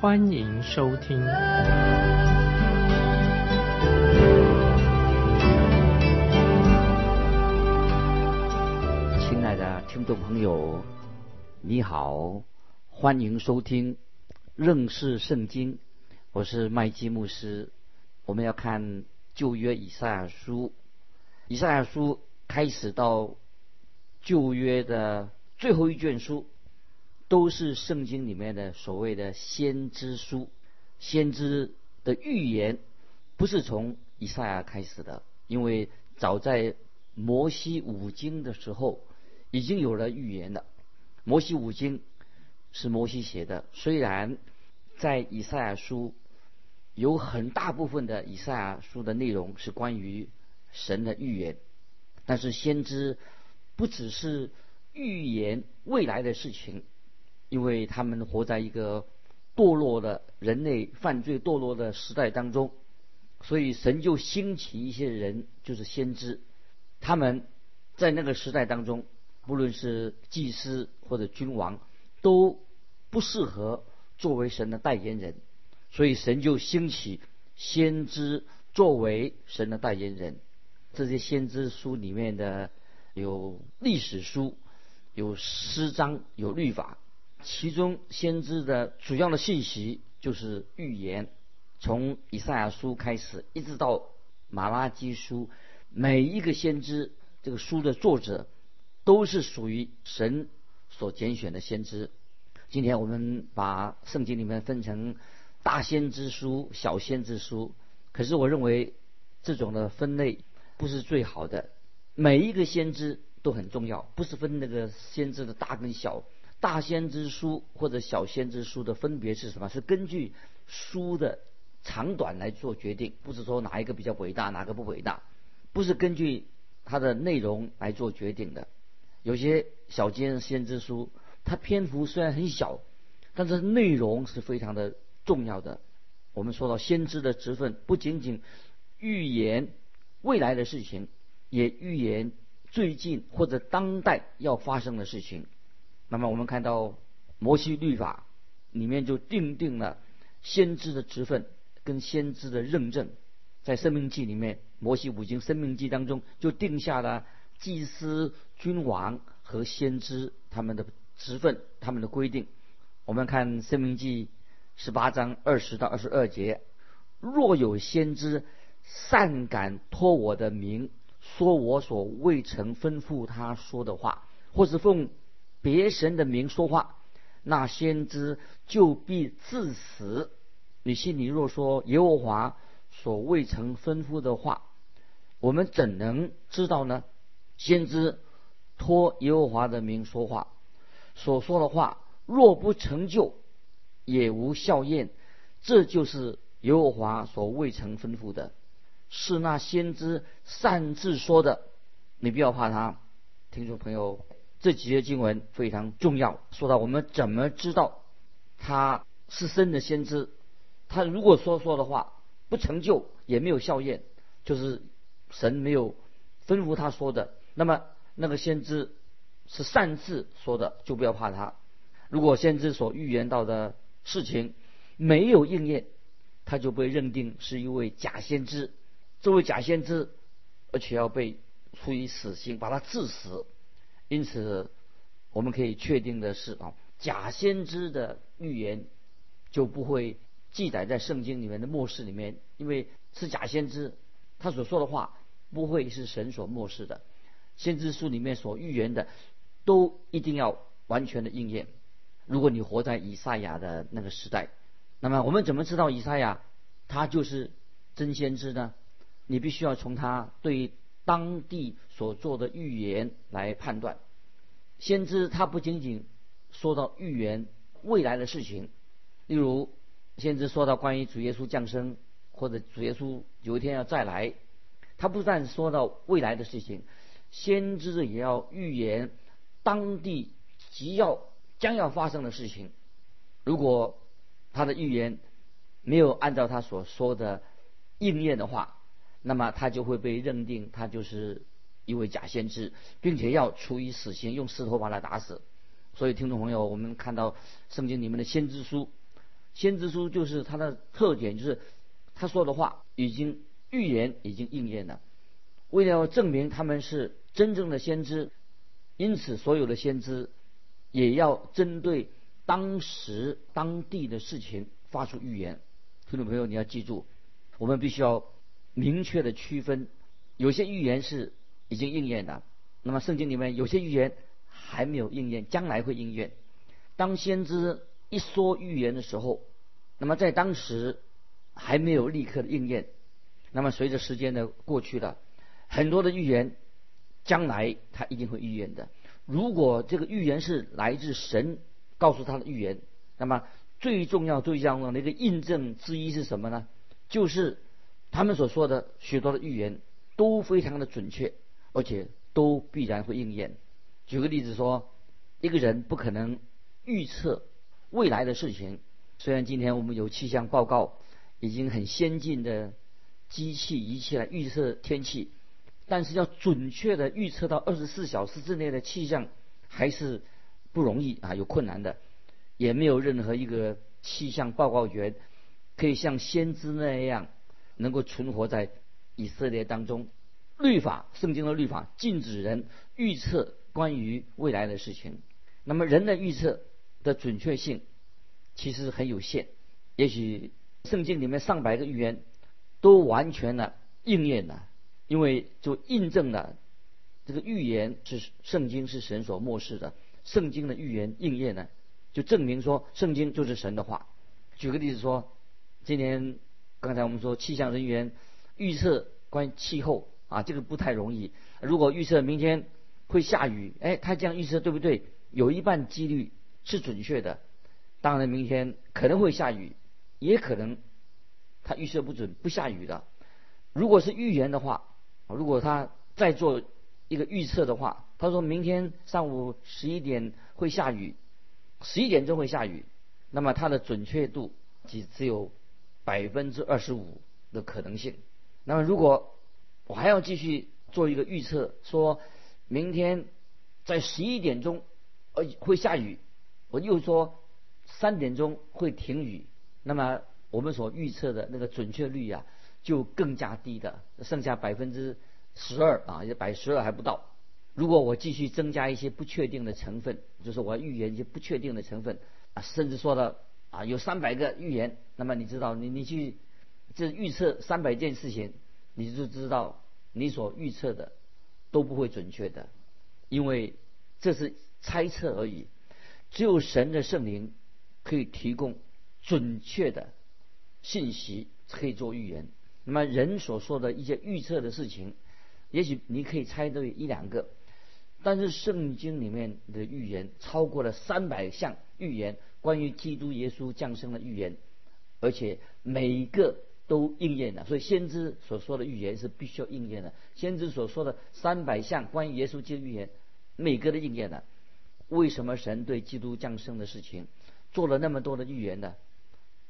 欢迎收听。亲爱的听众朋友，你好，欢迎收听认识圣经。我是麦基牧师，我们要看旧约以赛亚书。以赛亚书开始到旧约的最后一卷书，都是圣经里面的所谓的先知书。先知的预言不是从以赛亚开始的，因为早在摩西五经的时候已经有了预言了。摩西五经是摩西写的，虽然在以赛亚书有很大部分的以赛亚书的内容是关于。神的预言，但是先知不只是预言未来的事情，因为他们活在一个堕落的人类犯罪堕落的时代当中，所以神就兴起一些人，就是先知，他们在那个时代当中，不论是祭司或者君王，都不适合作为神的代言人，所以神就兴起先知作为神的代言人。这些先知书里面的有历史书，有诗章，有律法。其中先知的主要的信息就是预言。从以赛亚书开始，一直到马拉基书，每一个先知，这个书的作者都是属于神所拣选的先知。今天我们把圣经里面分成大先知书、小先知书。可是我认为这种的分类。不是最好的，每一个先知都很重要，不是分那个先知的大跟小。大先知书或者小先知书的分别是什么？是根据书的长短来做决定，不是说哪一个比较伟大，哪个不伟大，不是根据它的内容来做决定的。有些小先先知书，它篇幅虽然很小，但是内容是非常的重要的。我们说到先知的职分，不仅仅预言。未来的事情，也预言最近或者当代要发生的事情。那么我们看到摩西律法里面就定定了先知的职分跟先知的认证，在生命记里面，摩西五经生命记当中就定下了祭司、君王和先知他们的职分、他们的规定。我们看生命记十八章二十到二十二节，若有先知。善敢托我的名说我所未曾吩咐他说的话，或是奉别神的名说话，那先知就必致死。你心里若说耶和华所未曾吩咐的话，我们怎能知道呢？先知托耶和华的名说话，所说的话若不成就，也无效验。这就是耶和华所未曾吩咐的。是那先知擅自说的，你不要怕他。听众朋友，这几节经文非常重要。说到我们怎么知道他是真的先知？他如果说说的话不成就，也没有效验，就是神没有吩咐他说的，那么那个先知是擅自说的，就不要怕他。如果先知所预言到的事情没有应验，他就被认定是一位假先知。这位假先知，而且要被处以死刑，把他致死。因此，我们可以确定的是啊，假先知的预言就不会记载在圣经里面的末世里面，因为是假先知，他所说的话不会是神所漠视的。先知书里面所预言的，都一定要完全的应验。如果你活在以赛亚的那个时代，那么我们怎么知道以赛亚他就是真先知呢？你必须要从他对当地所做的预言来判断。先知他不仅仅说到预言未来的事情，例如先知说到关于主耶稣降生，或者主耶稣有一天要再来，他不但说到未来的事情，先知也要预言当地即要将要发生的事情。如果他的预言没有按照他所说的应验的话，那么他就会被认定他就是一位假先知，并且要处以死刑，用石头把他打死。所以，听众朋友，我们看到圣经里面的先知书，先知书就是它的特点，就是他说的话已经预言已经应验了。为了要证明他们是真正的先知，因此所有的先知也要针对当时当地的事情发出预言。听众朋友，你要记住，我们必须要明确的区分，有些预言是已经应验的，那么圣经里面有些预言还没有应验，将来会应验。当先知一说预言的时候，那么在当时还没有立刻的应验，那么随着时间的过去了，很多的预言将来他一定会预言的。如果这个预言是来自神告诉他的预言，那么。最重要、最重要的一个印证之一是什么呢？就是他们所说的许多的预言都非常的准确，而且都必然会应验。举个例子说，一个人不可能预测未来的事情。虽然今天我们有气象报告，已经很先进的机器仪器来预测天气，但是要准确的预测到二十四小时之内的气象，还是不容易啊，有困难的。也没有任何一个气象报告员可以像先知那样能够存活在以色列当中。律法，圣经的律法禁止人预测关于未来的事情。那么人的预测的准确性其实很有限。也许圣经里面上百个预言都完全的应验了，因为就印证了这个预言是圣经是神所漠视的。圣经的预言应验了。就证明说，圣经就是神的话。举个例子说，今年刚才我们说气象人员预测关于气候啊，这个不太容易。如果预测明天会下雨，哎，他这样预测对不对？有一半几率是准确的。当然，明天可能会下雨，也可能他预测不准，不下雨的。如果是预言的话，如果他再做一个预测的话，他说明天上午十一点会下雨。十一点钟会下雨，那么它的准确度只只有百分之二十五的可能性。那么如果我还要继续做一个预测，说明天在十一点钟呃会下雨，我又说三点钟会停雨，那么我们所预测的那个准确率啊就更加低的，剩下百分之十二啊，也百十二还不到。如果我继续增加一些不确定的成分，就是我要预言一些不确定的成分啊，甚至说到啊有三百个预言，那么你知道你你去这预测三百件事情，你就知道你所预测的都不会准确的，因为这是猜测而已。只有神的圣灵可以提供准确的信息，可以做预言。那么人所说的一些预测的事情，也许你可以猜对一两个。但是圣经里面的预言超过了三百项预言，关于基督耶稣降生的预言，而且每一个都应验了。所以先知所说的预言是必须要应验的。先知所说的三百项关于耶稣基督预言，每个都应验了。为什么神对基督降生的事情做了那么多的预言呢？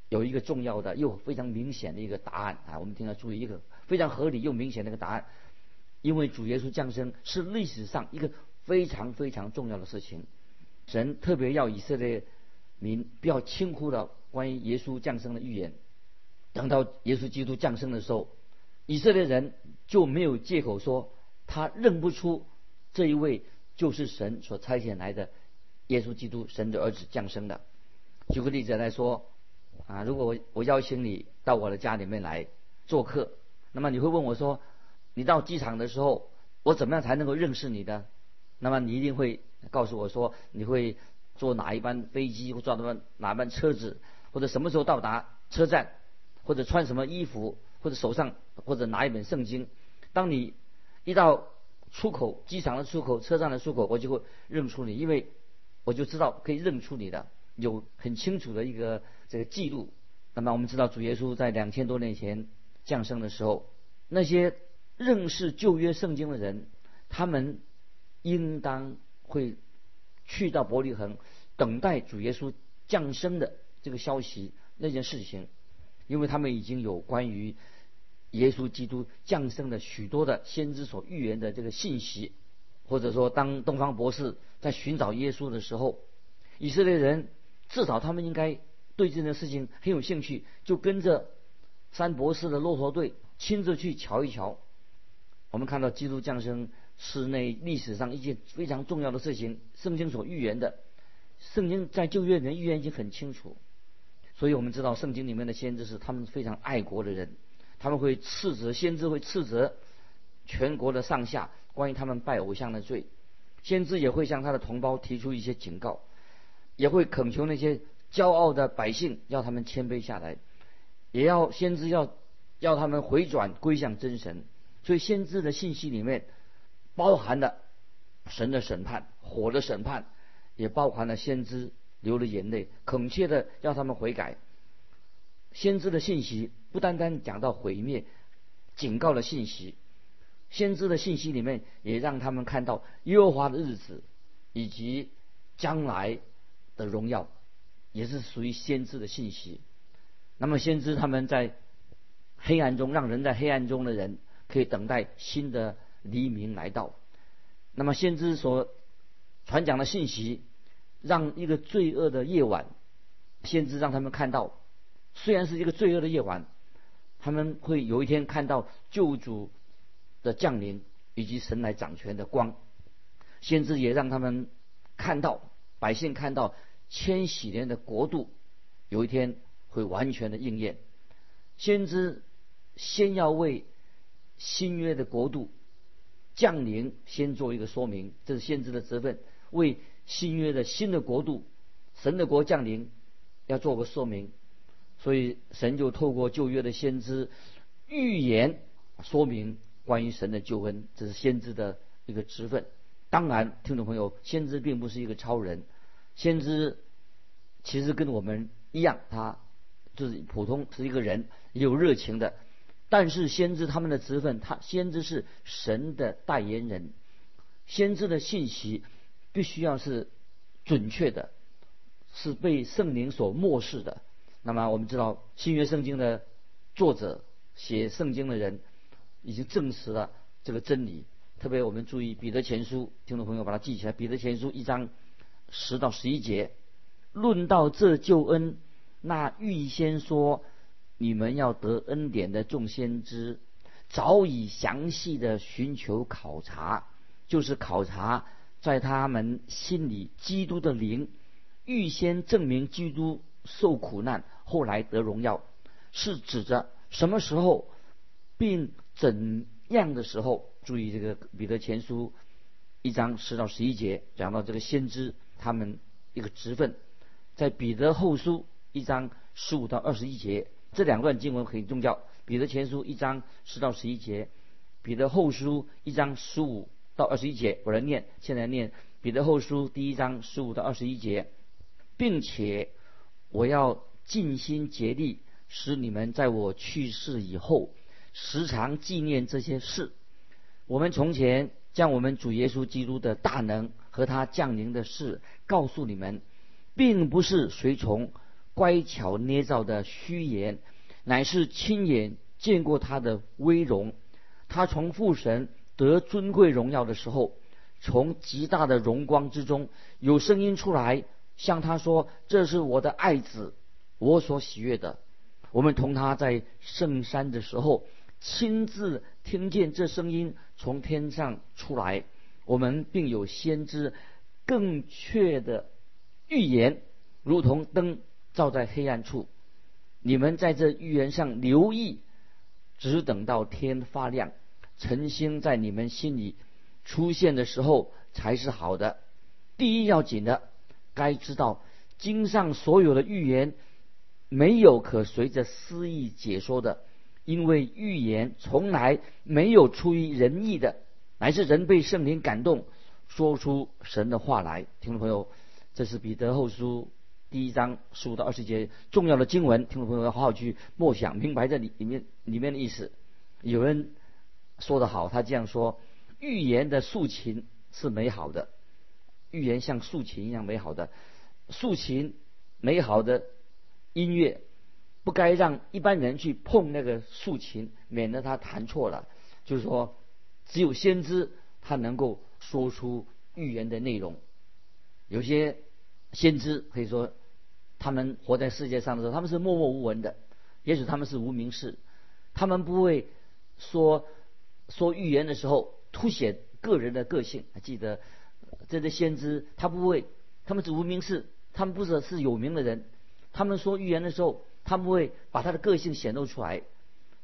有一个重要的又非常明显的一个答案啊！我们听要注意一个非常合理又明显的一个答案。因为主耶稣降生是历史上一个非常非常重要的事情，神特别要以色列民不要轻忽了关于耶稣降生的预言。等到耶稣基督降生的时候，以色列人就没有借口说他认不出这一位就是神所差遣来的耶稣基督，神的儿子降生的。举个例子来说，啊，如果我我邀请你到我的家里面来做客，那么你会问我说？你到机场的时候，我怎么样才能够认识你的？那么你一定会告诉我说，你会坐哪一班飞机，或坐哪班哪班车子，或者什么时候到达车站，或者穿什么衣服，或者手上或者拿一本圣经。当你一到出口，机场的出口，车站的出口，我就会认出你，因为我就知道可以认出你的，有很清楚的一个这个记录。那么我们知道，主耶稣在两千多年前降生的时候，那些认识旧约圣经的人，他们应当会去到伯利恒，等待主耶稣降生的这个消息那件事情，因为他们已经有关于耶稣基督降生的许多的先知所预言的这个信息，或者说，当东方博士在寻找耶稣的时候，以色列人至少他们应该。对这件事情很有兴趣，就跟着三博士的骆驼队亲自去瞧一瞧。我们看到基督降生是那历史上一件非常重要的事情，圣经所预言的。圣经在旧约里面预言已经很清楚，所以我们知道圣经里面的先知是他们非常爱国的人，他们会斥责先知会斥责全国的上下关于他们拜偶像的罪，先知也会向他的同胞提出一些警告，也会恳求那些。骄傲的百姓要他们谦卑下来，也要先知要要他们回转归向真神。所以先知的信息里面包含了神的审判、火的审判，也包含了先知流了眼泪、恳切的要他们悔改。先知的信息不单单讲到毁灭、警告的信息，先知的信息里面也让他们看到耶和华的日子以及将来的荣耀。也是属于先知的信息。那么，先知他们在黑暗中，让人在黑暗中的人可以等待新的黎明来到。那么，先知所传讲的信息，让一个罪恶的夜晚，先知让他们看到，虽然是一个罪恶的夜晚，他们会有一天看到救主的降临以及神来掌权的光。先知也让他们看到，百姓看到。千禧年的国度，有一天会完全的应验。先知先要为新约的国度降临先做一个说明，这是先知的责任。为新约的新的国度，神的国降临，要做个说明。所以神就透过旧约的先知预言说明关于神的救恩，这是先知的一个职分。当然，听众朋友，先知并不是一个超人。先知其实跟我们一样，他就是普通是一个人，有热情的。但是先知他们的职分，他先知是神的代言人，先知的信息必须要是准确的，是被圣灵所漠视的。那么我们知道新约圣经的作者写圣经的人已经证实了这个真理。特别我们注意彼得前书，听众朋友把它记起来，彼得前书一章。十到十一节，论到这救恩，那预先说你们要得恩典的众先知，早已详细的寻求考察，就是考察在他们心里基督的灵，预先证明基督受苦难，后来得荣耀，是指着什么时候，并怎样的时候？注意这个彼得前书一章十到十一节讲到这个先知。他们一个职分，在彼得后书一章十五到二十一节，这两段经文很重要。彼得前书一章十到十一节，彼得后书一章十五到二十一节，我来念，现在念彼得后书第一章十五到二十一节，并且我要尽心竭力，使你们在我去世以后，时常纪念这些事。我们从前将我们主耶稣基督的大能。和他降临的事告诉你们，并不是随从乖巧捏造的虚言，乃是亲眼见过他的威荣。他从父神得尊贵荣耀的时候，从极大的荣光之中有声音出来，向他说：“这是我的爱子，我所喜悦的。”我们同他在圣山的时候，亲自听见这声音从天上出来。我们并有先知更确的预言，如同灯照在黑暗处。你们在这预言上留意，只等到天发亮，晨星在你们心里出现的时候才是好的。第一要紧的，该知道经上所有的预言没有可随着私意解说的，因为预言从来没有出于人意的。乃是人被圣灵感动，说出神的话来。听众朋友，这是彼得后书第一章十五到二十节重要的经文，听众朋友要好好去默想，明白这里里面里面的意思。有人说得好，他这样说：预言的竖琴是美好的，预言像竖琴一样美好的，竖琴美好的音乐不该让一般人去碰那个竖琴，免得他弹错了。就是说，只有先知他能够说出预言的内容。有些先知可以说，他们活在世界上的时候，他们是默默无闻的，也许他们是无名氏，他们不会说说预言的时候凸显个人的个性。记得这些先知，他不会，他们是无名氏，他们不是是有名的人，他们说预言的时候，他们会把他的个性显露出来。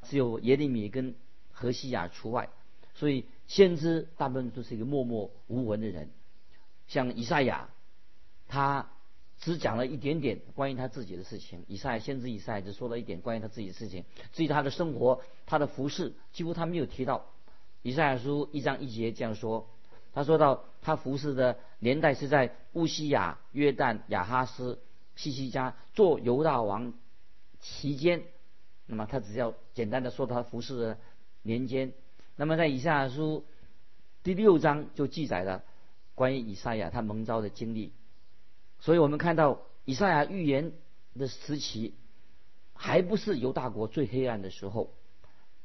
只有耶利米跟何西亚除外，所以先知大部分都是一个默默无闻的人，像以赛亚。他只讲了一点点关于他自己的事情，以赛先知以赛只说了一点关于他自己的事情，至于他的生活、他的服饰，几乎他没有提到。以赛亚书一章一节这样说，他说到他服饰的年代是在乌西亚、约旦、亚哈斯、西西家做犹大王期间，那么他只要简单的说他服饰的年间。那么在以赛亚书第六章就记载了关于以赛亚他蒙召的经历。所以我们看到以赛亚预言的时期，还不是犹大国最黑暗的时候。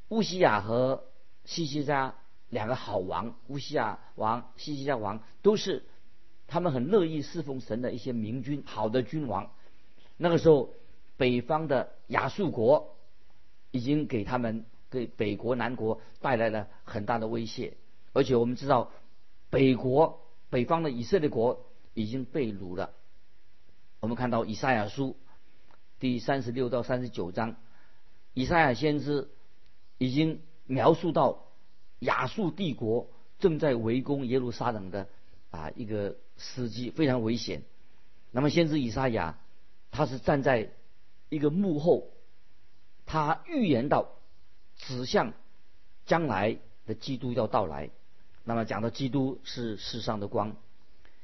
乌西亚和西西家两个好王，乌西亚王、西西家王都是他们很乐意侍奉神的一些明君，好的君王。那个时候，北方的亚述国已经给他们给北国、南国带来了很大的威胁，而且我们知道，北国北方的以色列国已经被掳了。我们看到以赛亚书第三十六到三十九章，以赛亚先知已经描述到亚述帝国正在围攻耶路撒冷的啊一个时机，非常危险。那么先知以赛亚他是站在一个幕后，他预言到指向将来的基督要到来。那么讲到基督是世上的光，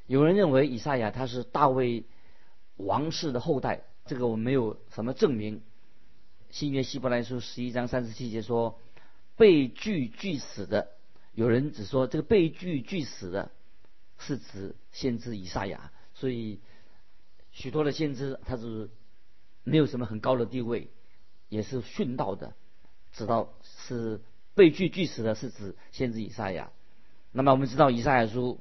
有人认为以赛亚他是大卫。王室的后代，这个我没有什么证明。新约希伯来书十一章三十七节说，被拒拒死的，有人只说这个被拒拒死的，是指先知以赛亚。所以许多的先知他是没有什么很高的地位，也是殉道的。知道是被拒拒死的，是指先知以赛亚。那么我们知道以赛亚书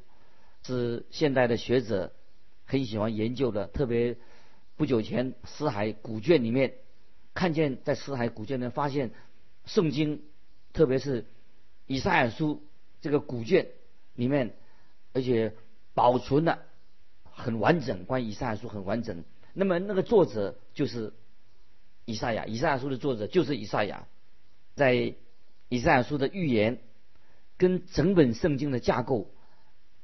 是现代的学者。很喜欢研究的，特别不久前死海古卷里面看见，在死海古卷里面发现圣经，特别是以赛亚书这个古卷里面，而且保存的很完整，关于以赛亚书很完整。那么那个作者就是以赛亚，以赛亚书的作者就是以赛亚，在以赛亚书的预言跟整本圣经的架构。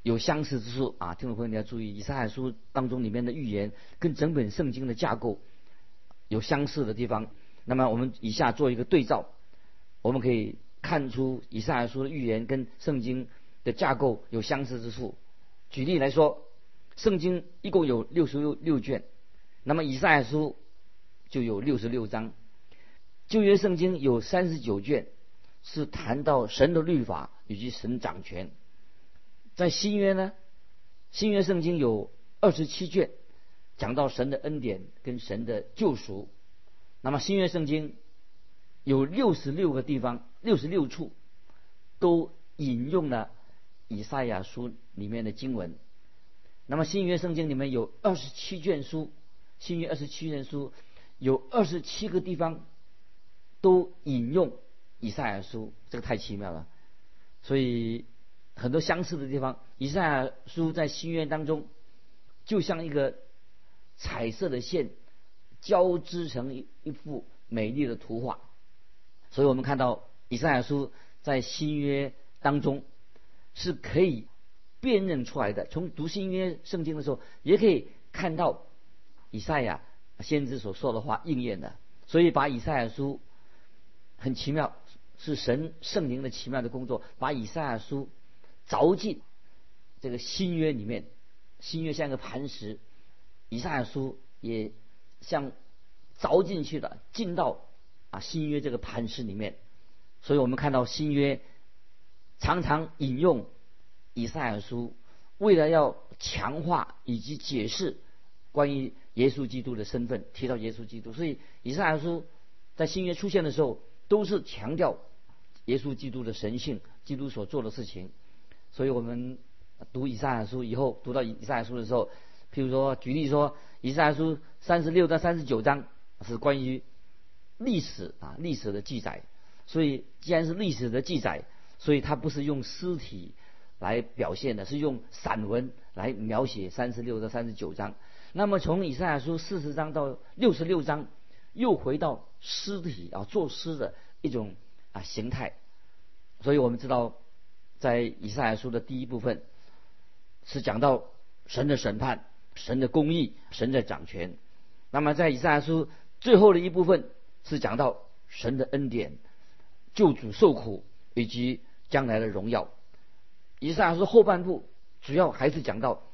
有相似之处啊，听众朋友你要注意，以赛亚书当中里面的预言跟整本圣经的架构有相似的地方。那么我们以下做一个对照，我们可以看出以赛亚书的预言跟圣经的架构有相似之处。举例来说，圣经一共有六十六卷，那么以赛亚书就有六十六章。旧约圣经有三十九卷，是谈到神的律法以及神掌权。在新约呢，新约圣经有二十七卷，讲到神的恩典跟神的救赎。那么新约圣经有六十六个地方，六十六处都引用了以赛亚书里面的经文。那么新约圣经里面有二十七卷书，新约二十七卷书有二十七个地方都引用以赛亚书，这个太奇妙了。所以。很多相似的地方，以赛亚书在新约当中，就像一个彩色的线交织成一一幅美丽的图画。所以我们看到以赛亚书在新约当中是可以辨认出来的。从读新约圣经的时候，也可以看到以赛亚先知所说的话应验的。所以把以赛亚书很奇妙，是神圣灵的奇妙的工作，把以赛亚书。凿进这个新约里面，新约像个磐石，以赛亚书也像凿进去了，进到啊新约这个磐石里面。所以我们看到新约常常引用以赛亚书，为了要强化以及解释关于耶稣基督的身份，提到耶稣基督。所以以赛亚书在新约出现的时候，都是强调耶稣基督的神性，基督所做的事情。所以我们读以赛亚书以后，读到以赛亚书的时候，譬如说举例说，以赛亚书三十六到三十九章是关于历史啊历史的记载。所以，既然是历史的记载，所以它不是用尸体来表现的，是用散文来描写三十六到三十九章。那么从以赛亚书四十章到六十六章，又回到尸体啊作诗的一种啊形态。所以我们知道，在以赛亚书的第一部分是讲到神的审判、神的公义、神的掌权。那么在以赛亚书最后的一部分是讲到神的恩典。救主受苦以及将来的荣耀。以赛亚书后半部主要还是讲到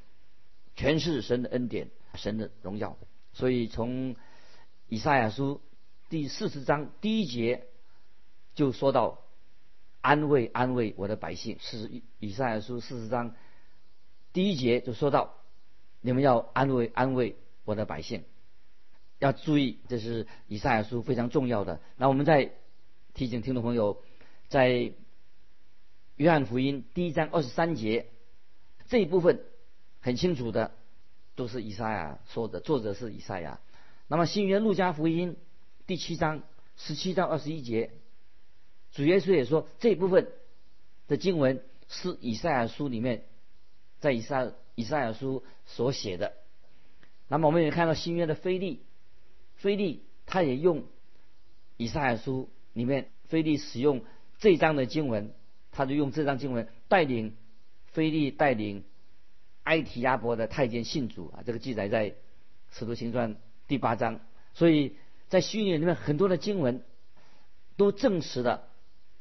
全是神的恩典、神的荣耀。所以从以赛亚书第四十章第一节就说到安慰安慰我的百姓，是以赛亚书四十章第一节就说到你们要安慰安慰我的百姓，要注意这是以赛亚书非常重要的。那我们在提醒听众朋友，在约翰福音第一章二十三节这一部分很清楚的，都是以赛亚说的，作者是以赛亚。那么新约路加福音第七章十七到二十一节，主耶稣也说这部分的经文是以赛亚书里面在以赛以赛亚书所写的。那么我们也看到新约的菲利，菲利他也用以赛亚书。里面，菲利使用这章的经文，他就用这章经文带领菲利带领埃提亚伯的太监信主啊，这个记载在使徒行传第八章。所以在新约里面很多的经文都证实了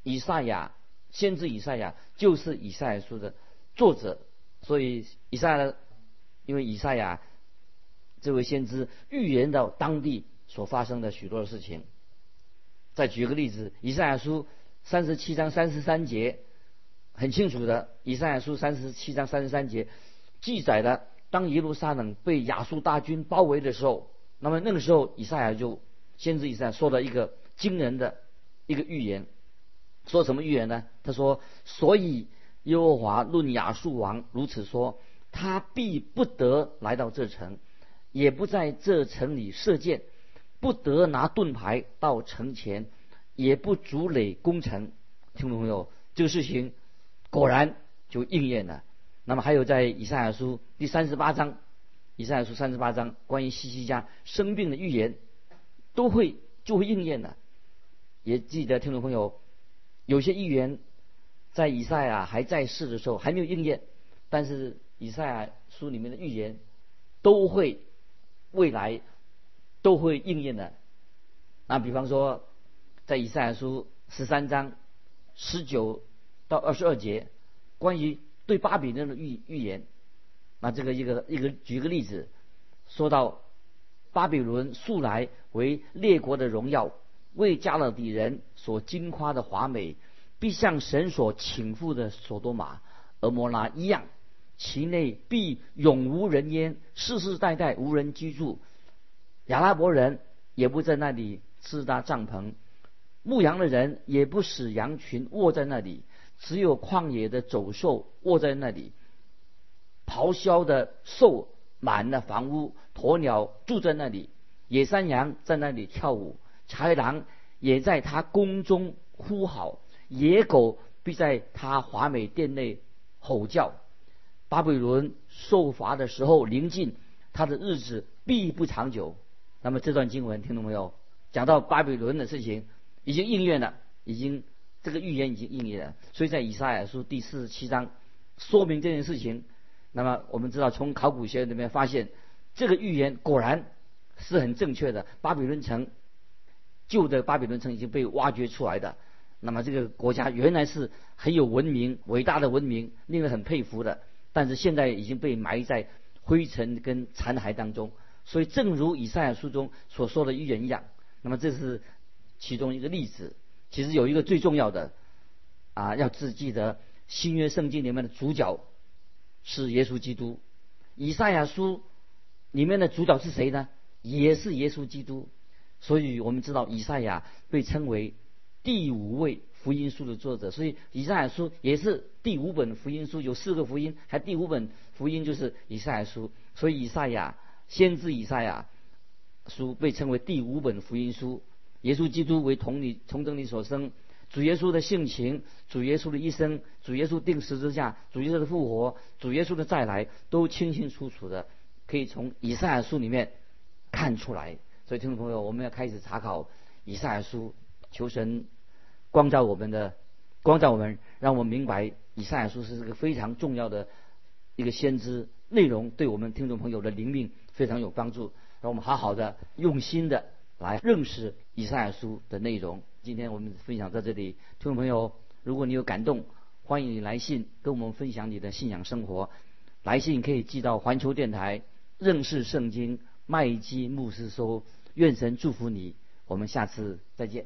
以赛亚先知以赛亚就是以赛亚书的作者。所以以赛亚，因为以赛亚这位先知预言到当地所发生的许多的事情。再举个例子，以赛亚书三十七章三十三节，很清楚的。以赛亚书三十七章三十三节记载了，当耶路撒冷被亚述大军包围的时候，那么那个时候以赛亚就先知以赛亚说了一个惊人的一个预言，说什么预言呢？他说：“所以耶和华论亚述王如此说，他必不得来到这城，也不在这城里射箭。”不得拿盾牌到城前，也不筑垒攻城。听众朋友，这个事情果然就应验了。那么还有在以赛亚书第三十八章，以赛亚书三十八章关于西西家生病的预言，都会就会应验了。也记得听众朋友，有些预言在以赛亚还在世的时候还没有应验，但是以赛亚书里面的预言都会未来。都会应验的。那比方说，在以赛亚书十三章十九到二十二节，关于对巴比伦的预预言，那这个一个一个举个例子，说到巴比伦素来为列国的荣耀，为加勒底人所惊夸的华美，必像神所倾覆的索多玛、俄摩拉一样，其内必永无人烟，世世代代无人居住。亚拉伯人也不在那里支搭帐篷，牧羊的人也不使羊群卧在那里，只有旷野的走兽卧在那里。咆哮的兽满了房屋，鸵鸟住在那里，野山羊在那里跳舞，豺狼也在他宫中呼号，野狗必在他华美殿内吼叫。巴比伦受罚的时候临近，他的日子必不长久。那么这段经文听懂没有？讲到巴比伦的事情已经应验了，已经这个预言已经应验了。所以在以赛亚书第四十七章说明这件事情。那么我们知道，从考古学里面发现，这个预言果然是很正确的。巴比伦城旧的巴比伦城已经被挖掘出来的。那么这个国家原来是很有文明、伟大的文明，令人很佩服的。但是现在已经被埋在灰尘跟残骸当中。所以正如以赛亚书中所说的预言一样，那么这是其中一个例子。其实有一个最重要的啊，要只记得新约圣经里面的主角是耶稣基督。以赛亚书里面的主角是谁呢？也是耶稣基督。所以我们知道以赛亚被称为第五位福音书的作者，所以以赛亚书也是第五本福音书，有四个福音，还第五本福音就是以赛亚书。所以以赛亚先知以赛亚书被称为第五本福音书。耶稣基督为同理从真理所生，主耶稣的性情，主耶稣的一生，主耶稣定十字架，主耶稣的复活，主耶稣的再来，都清清楚楚的可以从以赛亚书里面看出来。所以，听众朋友，我们要开始查考以赛亚书，求神光照我们的，光照我们，让我们明白以赛亚书是一个非常重要的一个先知，内容对我们听众朋友的灵命非常有帮助。让我们好好的、用心的来认识以赛亚书的内容。今天我们分享到这里，听众朋友，如果你有感动，欢迎你来信跟我们分享你的信仰生活。来信可以寄到环球电台认识圣经麦基牧师收。愿神祝福你，我们下次再见。